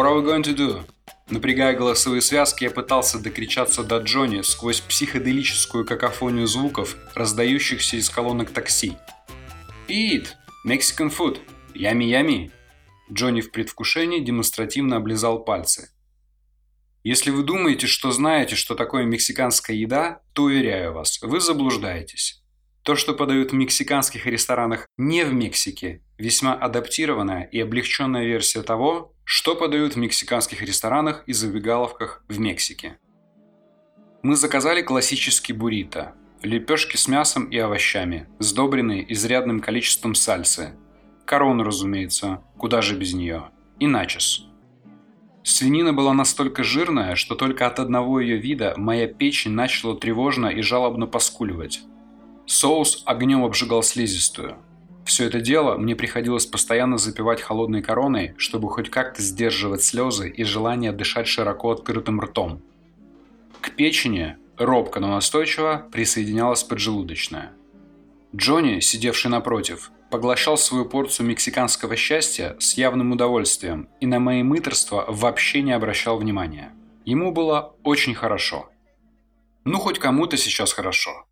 What are we going to do? Напрягая голосовые связки, я пытался докричаться до Джонни сквозь психоделическую какофонию звуков, раздающихся из колонок такси. Eat! Mexican food! Ями-ями! Джонни в предвкушении демонстративно облизал пальцы. Если вы думаете, что знаете, что такое мексиканская еда, то уверяю вас, вы заблуждаетесь. То, что подают в мексиканских ресторанах не в Мексике, весьма адаптированная и облегченная версия того, что подают в мексиканских ресторанах и забегаловках в Мексике. Мы заказали классический буррито – лепешки с мясом и овощами, сдобренные изрядным количеством сальсы. Корону, разумеется, куда же без нее. И начес. Свинина была настолько жирная, что только от одного ее вида моя печень начала тревожно и жалобно поскуливать. Соус огнем обжигал слизистую. Все это дело мне приходилось постоянно запивать холодной короной, чтобы хоть как-то сдерживать слезы и желание дышать широко открытым ртом. К печени, робко, но настойчиво, присоединялась поджелудочная. Джонни, сидевший напротив, поглощал свою порцию мексиканского счастья с явным удовольствием и на мои мыторства вообще не обращал внимания. Ему было очень хорошо. Ну, хоть кому-то сейчас хорошо.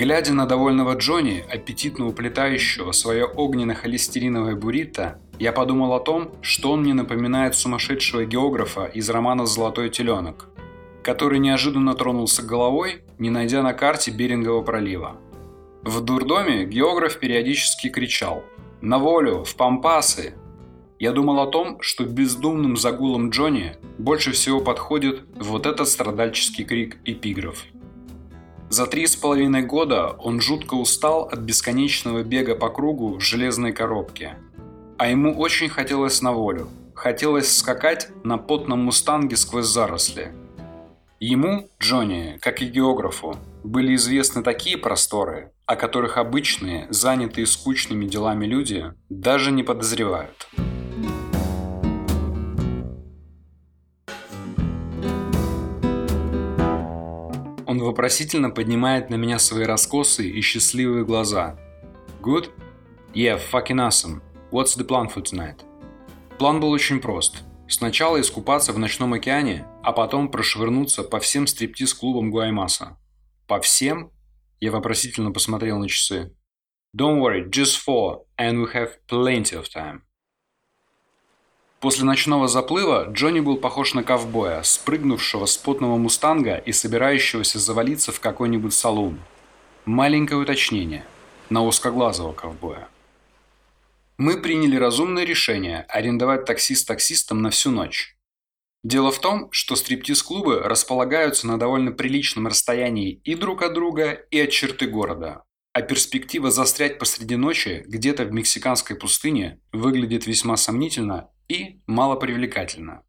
Глядя на довольного Джонни, аппетитно уплетающего свое огненно-холестериновое буррито, я подумал о том, что он мне напоминает сумасшедшего географа из романа «Золотой теленок», который неожиданно тронулся головой, не найдя на карте Берингового пролива. В дурдоме географ периодически кричал «На волю! В пампасы!». Я думал о том, что бездумным загулом Джонни больше всего подходит вот этот страдальческий крик эпиграф – за три с половиной года он жутко устал от бесконечного бега по кругу в железной коробке. А ему очень хотелось на волю. Хотелось скакать на потном мустанге сквозь заросли. Ему, Джонни, как и географу, были известны такие просторы, о которых обычные, занятые скучными делами люди даже не подозревают. Он вопросительно поднимает на меня свои раскосые и счастливые глаза. Good? Yeah, fucking awesome. What's the plan for tonight? План был очень прост. Сначала искупаться в ночном океане, а потом прошвырнуться по всем стриптиз-клубам Гуаймаса. По всем? Я вопросительно посмотрел на часы. Don't worry, just four, and we have plenty of time. После ночного заплыва Джонни был похож на ковбоя, спрыгнувшего с потного мустанга и собирающегося завалиться в какой-нибудь салун. Маленькое уточнение. На узкоглазого ковбоя. Мы приняли разумное решение арендовать такси с таксистом на всю ночь. Дело в том, что стриптиз-клубы располагаются на довольно приличном расстоянии и друг от друга, и от черты города. А перспектива застрять посреди ночи где-то в мексиканской пустыне выглядит весьма сомнительно и малопривлекательно.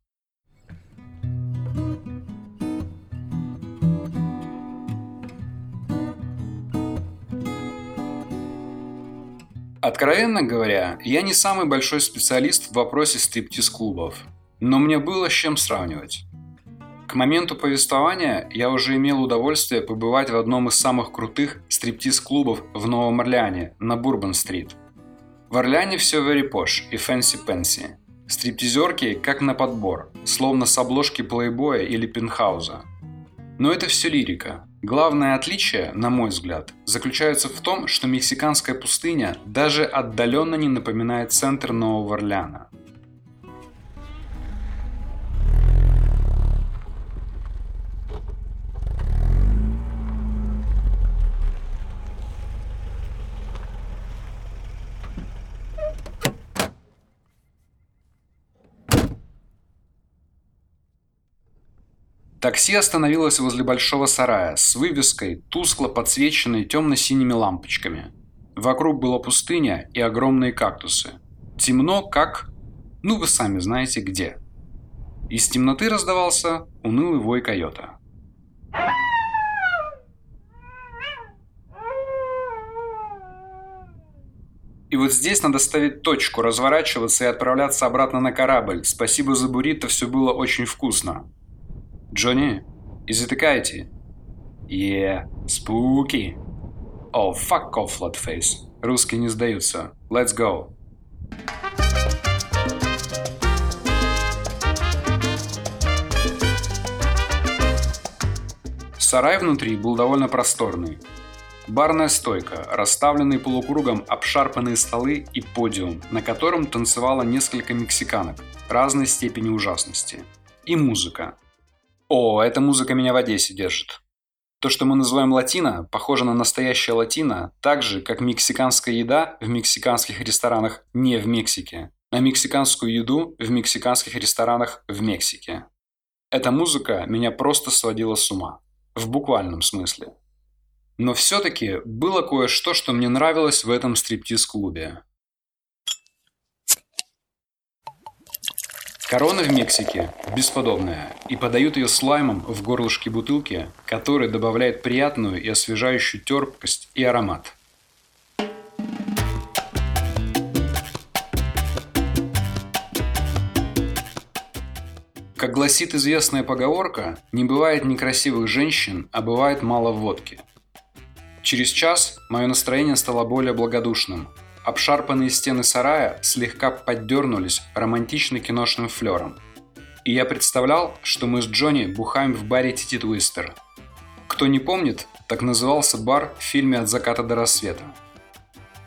Откровенно говоря, я не самый большой специалист в вопросе стриптиз-клубов, но мне было с чем сравнивать. К моменту повествования я уже имел удовольствие побывать в одном из самых крутых стриптиз-клубов в Новом Орлеане на Бурбан-стрит. В Орлеане все very posh и fancy-пенси. Стриптизерки как на подбор, словно с обложки плейбоя или пентхауза. Но это все лирика. Главное отличие, на мой взгляд, заключается в том, что мексиканская пустыня даже отдаленно не напоминает центр Нового Орлеана. Такси остановилось возле большого сарая с вывеской, тускло подсвеченной темно-синими лампочками. Вокруг была пустыня и огромные кактусы. Темно, как... Ну, вы сами знаете где. Из темноты раздавался унылый вой койота. И вот здесь надо ставить точку, разворачиваться и отправляться обратно на корабль. Спасибо за буррито, все было очень вкусно. Джонни, it a Yeah, spooky. Oh, fuck off, flatface. Русские не сдаются. Let's go. Сарай внутри был довольно просторный. Барная стойка, расставленные полукругом обшарпанные столы и подиум, на котором танцевало несколько мексиканок разной степени ужасности. И музыка. О, эта музыка меня в Одессе держит. То, что мы называем латино, похоже на настоящее латино, так же, как мексиканская еда в мексиканских ресторанах не в Мексике, на мексиканскую еду в мексиканских ресторанах в Мексике. Эта музыка меня просто сводила с ума. В буквальном смысле. Но все-таки было кое-что, что мне нравилось в этом стриптиз-клубе. Корона в Мексике бесподобная, и подают ее слаймом в горлышке бутылки, который добавляет приятную и освежающую терпкость и аромат. Как гласит известная поговорка, не бывает некрасивых женщин, а бывает мало водки. Через час мое настроение стало более благодушным. Обшарпанные стены сарая слегка поддернулись романтичным киношным флером. И я представлял, что мы с Джонни бухаем в баре Тити Твистер. Кто не помнит, так назывался бар в фильме «От заката до рассвета».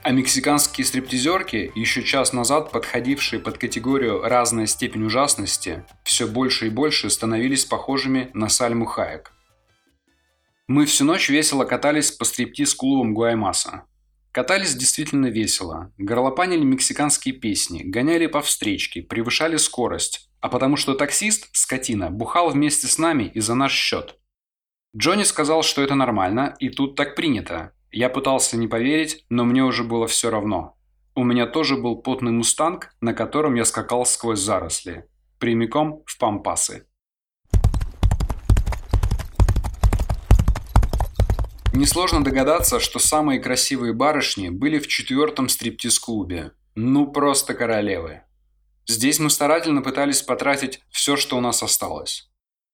А мексиканские стриптизерки, еще час назад подходившие под категорию «разная степень ужасности», все больше и больше становились похожими на Сальму Хаек. Мы всю ночь весело катались по стриптиз-клубам Гуаймаса. Катались действительно весело, горлопанили мексиканские песни, гоняли по встречке, превышали скорость, а потому что таксист, скотина, бухал вместе с нами и за наш счет. Джонни сказал, что это нормально, и тут так принято, я пытался не поверить, но мне уже было все равно. У меня тоже был потный мустанг, на котором я скакал сквозь заросли. Прямиком в пампасы. Несложно догадаться, что самые красивые барышни были в четвертом стриптиз-клубе. Ну, просто королевы. Здесь мы старательно пытались потратить все, что у нас осталось.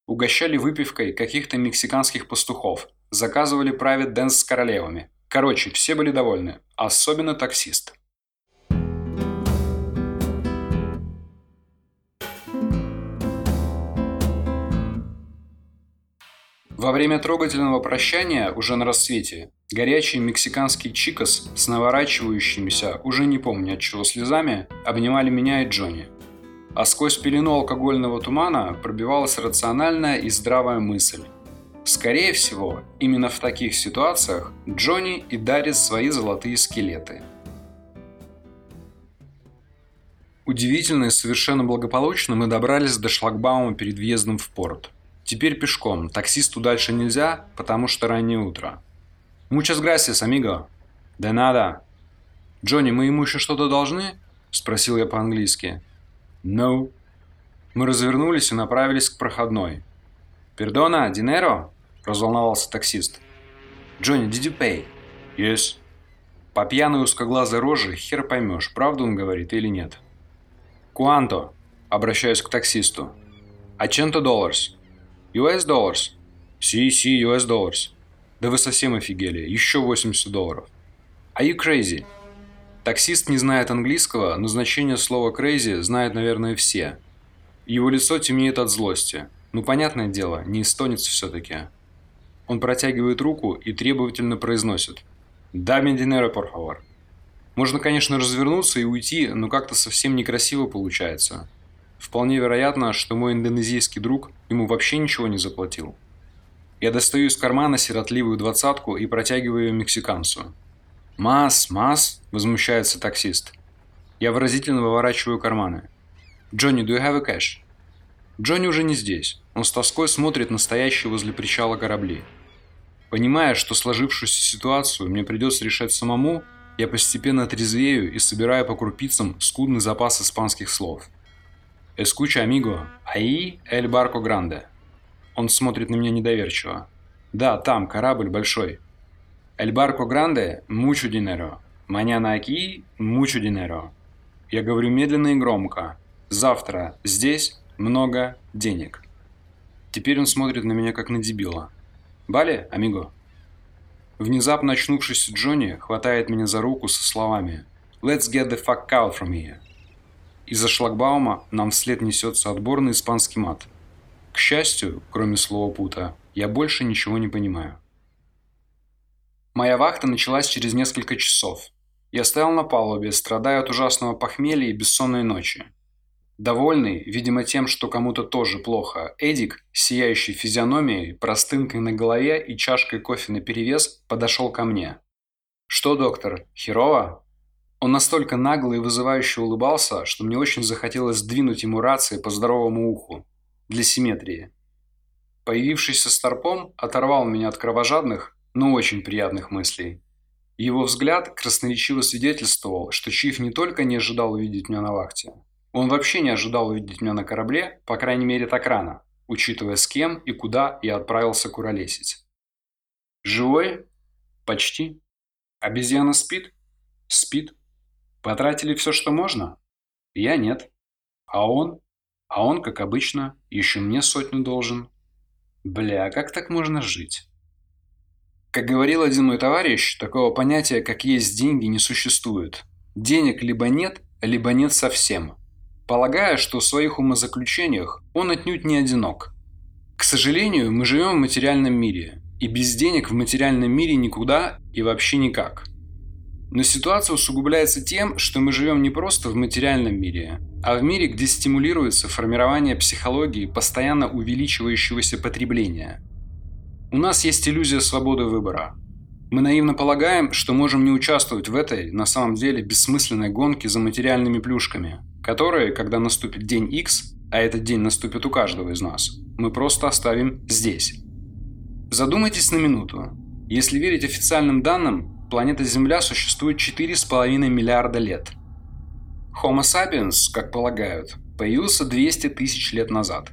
Угощали выпивкой каких-то мексиканских пастухов, заказывали private dance с королевами. Короче, все были довольны, особенно таксист. Во время трогательного прощания, уже на рассвете, горячий мексиканский чикос с наворачивающимися, уже не помню от чего слезами, обнимали меня и Джонни. А сквозь пелену алкогольного тумана пробивалась рациональная и здравая мысль. Скорее всего, именно в таких ситуациях Джонни и дарит свои золотые скелеты. Удивительно и совершенно благополучно мы добрались до шлагбаума перед въездом в порт. Теперь пешком, таксисту дальше нельзя, потому что раннее утро. «Muchas gracias, amigo». «Да надо». «Джонни, мы ему еще что-то должны?» – спросил я по-английски. «No». Мы развернулись и направились к проходной. «Пердона, динеро?» Разволновался таксист. «Джонни, did you pay?» «Yes». По пьяной узкоглазой роже хер поймешь, правду он говорит или нет. «Куанто?» Обращаюсь к таксисту. «Аченто долларс?» «US dollars?» «Си, си, US dollars». «Да вы совсем офигели, еще 80 долларов». «Are you crazy?» Таксист не знает английского, но значение слова crazy знают, наверное, все. Его лицо темнеет от злости. Ну, понятное дело, не эстонец все-таки. Он протягивает руку и требовательно произносит «Даме динеро, por favor». Можно, конечно, развернуться и уйти, но как-то совсем некрасиво получается. Вполне вероятно, что мой индонезийский друг ему вообще ничего не заплатил. Я достаю из кармана сиротливую двадцатку и протягиваю ее мексиканцу. «Мас, мас!» – возмущается таксист. Я выразительно выворачиваю карманы. «Джонни, do you have a cash?» Джонни уже не здесь. Он с тоской смотрит на стоящие возле причала корабли. Понимая, что сложившуюся ситуацию мне придется решать самому, я постепенно трезвею и собираю по крупицам скудный запас испанских слов. «Эскуча, амиго, аи эль барко гранде». Он смотрит на меня недоверчиво. «Да, там, корабль большой». «Эль барко гранде, мучу динеро. Маняна аки, мучу динеро». Я говорю медленно и громко. «Завтра здесь много денег». Теперь он смотрит на меня как на дебила. Бали, амиго?» Внезапно очнувшись Джонни хватает меня за руку со словами «Let's get the fuck out from here». Из-за шлагбаума нам вслед несется отборный испанский мат. К счастью, кроме слова «пута», я больше ничего не понимаю. Моя вахта началась через несколько часов. Я стоял на палубе, страдая от ужасного похмелья и бессонной ночи. Довольный, видимо тем, что кому-то тоже плохо, Эдик, сияющий физиономией, простынкой на голове и чашкой кофе наперевес, подошел ко мне. «Что, доктор, херово?» Он настолько нагло и вызывающе улыбался, что мне очень захотелось сдвинуть ему рации по здоровому уху. Для симметрии. Появившийся старпом оторвал меня от кровожадных, но очень приятных мыслей. Его взгляд красноречиво свидетельствовал, что Чиф не только не ожидал увидеть меня на вахте, он вообще не ожидал увидеть меня на корабле, по крайней мере так рано, учитывая с кем и куда я отправился куролесить. Живой? Почти. Обезьяна спит? Спит. Потратили все, что можно? Я нет. А он? А он, как обычно, еще мне сотню должен. Бля, как так можно жить? Как говорил один мой товарищ, такого понятия, как есть деньги, не существует. Денег либо нет, либо нет совсем полагая, что в своих умозаключениях он отнюдь не одинок. К сожалению, мы живем в материальном мире, и без денег в материальном мире никуда и вообще никак. Но ситуация усугубляется тем, что мы живем не просто в материальном мире, а в мире, где стимулируется формирование психологии постоянно увеличивающегося потребления. У нас есть иллюзия свободы выбора. Мы наивно полагаем, что можем не участвовать в этой, на самом деле, бессмысленной гонке за материальными плюшками, которые, когда наступит день X, а этот день наступит у каждого из нас, мы просто оставим здесь. Задумайтесь на минуту. Если верить официальным данным, планета Земля существует 4,5 миллиарда лет. Homo sapiens, как полагают, появился 200 тысяч лет назад.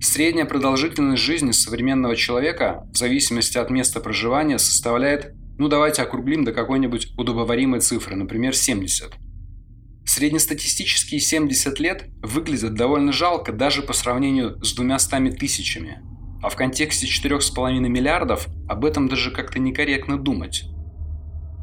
Средняя продолжительность жизни современного человека в зависимости от места проживания составляет, ну давайте округлим до какой-нибудь удобоваримой цифры, например, 70. Среднестатистические 70 лет выглядят довольно жалко даже по сравнению с двумя стами тысячами. А в контексте 4,5 миллиардов об этом даже как-то некорректно думать.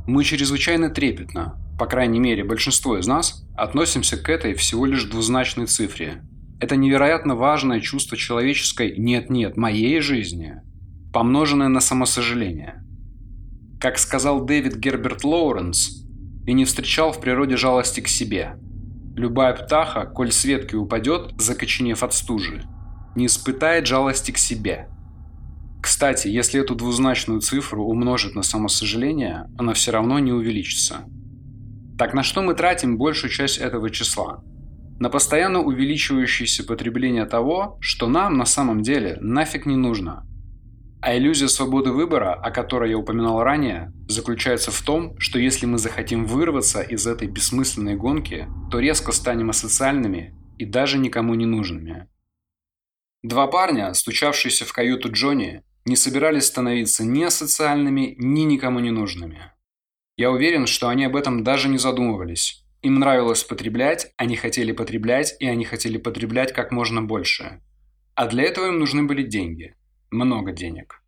Мы чрезвычайно трепетно, по крайней мере большинство из нас, относимся к этой всего лишь двузначной цифре. Это невероятно важное чувство человеческой «нет-нет, моей жизни», помноженное на самосожаление. Как сказал Дэвид Герберт Лоуренс, и не встречал в природе жалости к себе. Любая птаха, коль с ветки упадет, закоченев от стужи, не испытает жалости к себе. Кстати, если эту двузначную цифру умножить на самосожаление, она все равно не увеличится. Так на что мы тратим большую часть этого числа? На постоянно увеличивающееся потребление того, что нам на самом деле нафиг не нужно – а иллюзия свободы выбора, о которой я упоминал ранее, заключается в том, что если мы захотим вырваться из этой бессмысленной гонки, то резко станем асоциальными и даже никому не нужными. Два парня, стучавшиеся в каюту Джонни, не собирались становиться ни асоциальными, ни никому не нужными. Я уверен, что они об этом даже не задумывались. Им нравилось потреблять, они хотели потреблять, и они хотели потреблять как можно больше. А для этого им нужны были деньги – много денег.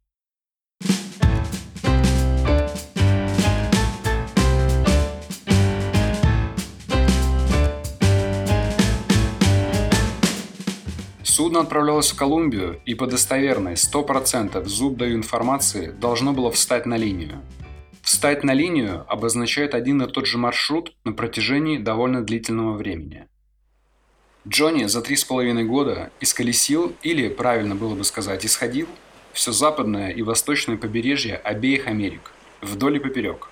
Судно отправлялось в Колумбию, и по достоверной 100% зуб даю информации должно было встать на линию. Встать на линию обозначает один и тот же маршрут на протяжении довольно длительного времени. Джонни за три с половиной года исколесил, или, правильно было бы сказать, исходил, все западное и восточное побережье обеих Америк, вдоль и поперек.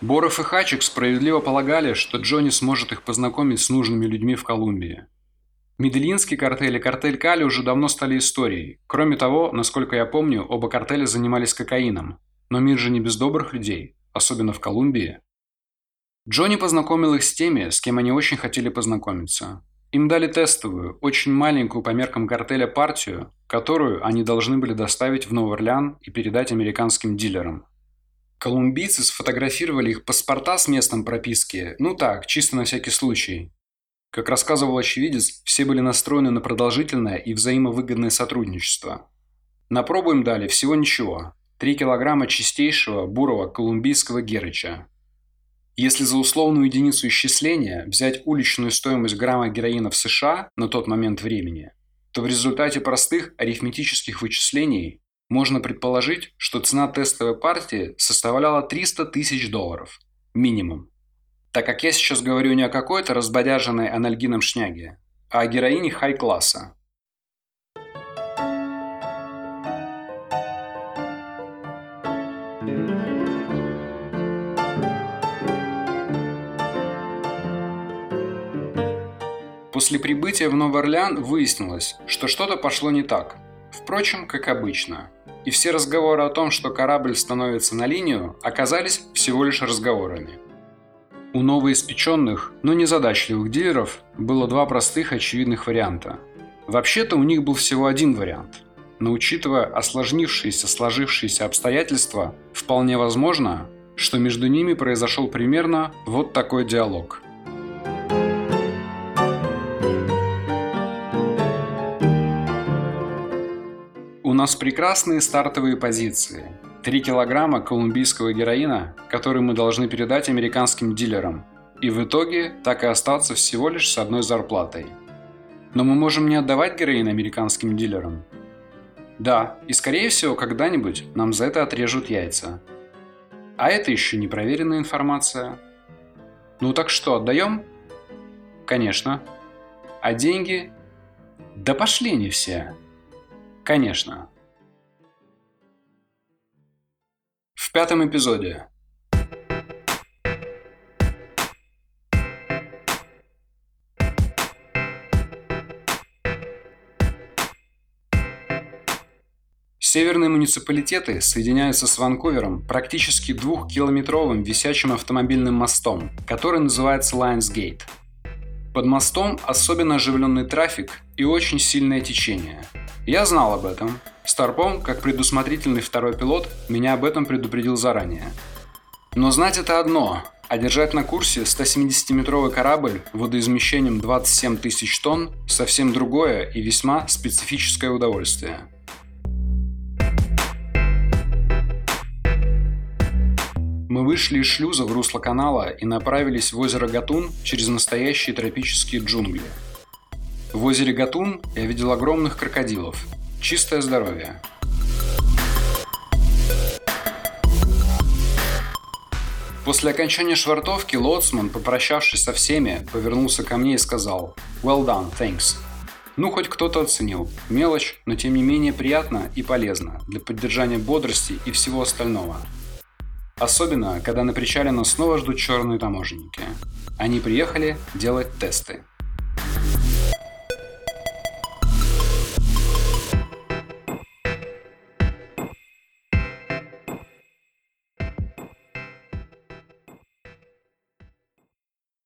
Боров и Хачик справедливо полагали, что Джонни сможет их познакомить с нужными людьми в Колумбии. Медельинский картель и картель Кали уже давно стали историей. Кроме того, насколько я помню, оба картеля занимались кокаином. Но мир же не без добрых людей, особенно в Колумбии. Джонни познакомил их с теми, с кем они очень хотели познакомиться. Им дали тестовую, очень маленькую по меркам картеля партию, которую они должны были доставить в Новый Орлеан и передать американским дилерам. Колумбийцы сфотографировали их паспорта с местом прописки, ну так, чисто на всякий случай. Как рассказывал очевидец, все были настроены на продолжительное и взаимовыгодное сотрудничество. На пробу им дали всего ничего. 3 килограмма чистейшего бурого колумбийского герыча. Если за условную единицу исчисления взять уличную стоимость грамма героина в США на тот момент времени, то в результате простых арифметических вычислений можно предположить, что цена тестовой партии составляла 300 тысяч долларов. Минимум. Так как я сейчас говорю не о какой-то разбодяженной анальгином шняге, а о героине хай-класса. После прибытия в Новый Орлеан выяснилось, что что-то пошло не так. Впрочем, как обычно. И все разговоры о том, что корабль становится на линию, оказались всего лишь разговорами. У новоиспеченных, но незадачливых дилеров было два простых очевидных варианта. Вообще-то у них был всего один вариант. Но учитывая осложнившиеся сложившиеся обстоятельства, вполне возможно, что между ними произошел примерно вот такой диалог – У нас прекрасные стартовые позиции. 3 килограмма колумбийского героина, который мы должны передать американским дилерам. И в итоге так и остаться всего лишь с одной зарплатой. Но мы можем не отдавать героин американским дилерам. Да, и скорее всего когда-нибудь нам за это отрежут яйца. А это еще не проверенная информация. Ну так что, отдаем? Конечно. А деньги? Да пошли не все. Конечно. Пятом эпизоде. Северные муниципалитеты соединяются с Ванкувером практически двухкилометровым висячим автомобильным мостом, который называется Lions Gate. Под мостом особенно оживленный трафик и очень сильное течение – я знал об этом. Старпом, как предусмотрительный второй пилот, меня об этом предупредил заранее. Но знать это одно, а держать на курсе 170-метровый корабль водоизмещением 27 тысяч тонн – совсем другое и весьма специфическое удовольствие. Мы вышли из шлюза в русло канала и направились в озеро Гатун через настоящие тропические джунгли – в озере Гатун я видел огромных крокодилов. Чистое здоровье. После окончания швартовки лоцман, попрощавшись со всеми, повернулся ко мне и сказал «Well done, thanks». Ну, хоть кто-то оценил. Мелочь, но тем не менее приятно и полезно для поддержания бодрости и всего остального. Особенно, когда на причале нас снова ждут черные таможенники. Они приехали делать тесты.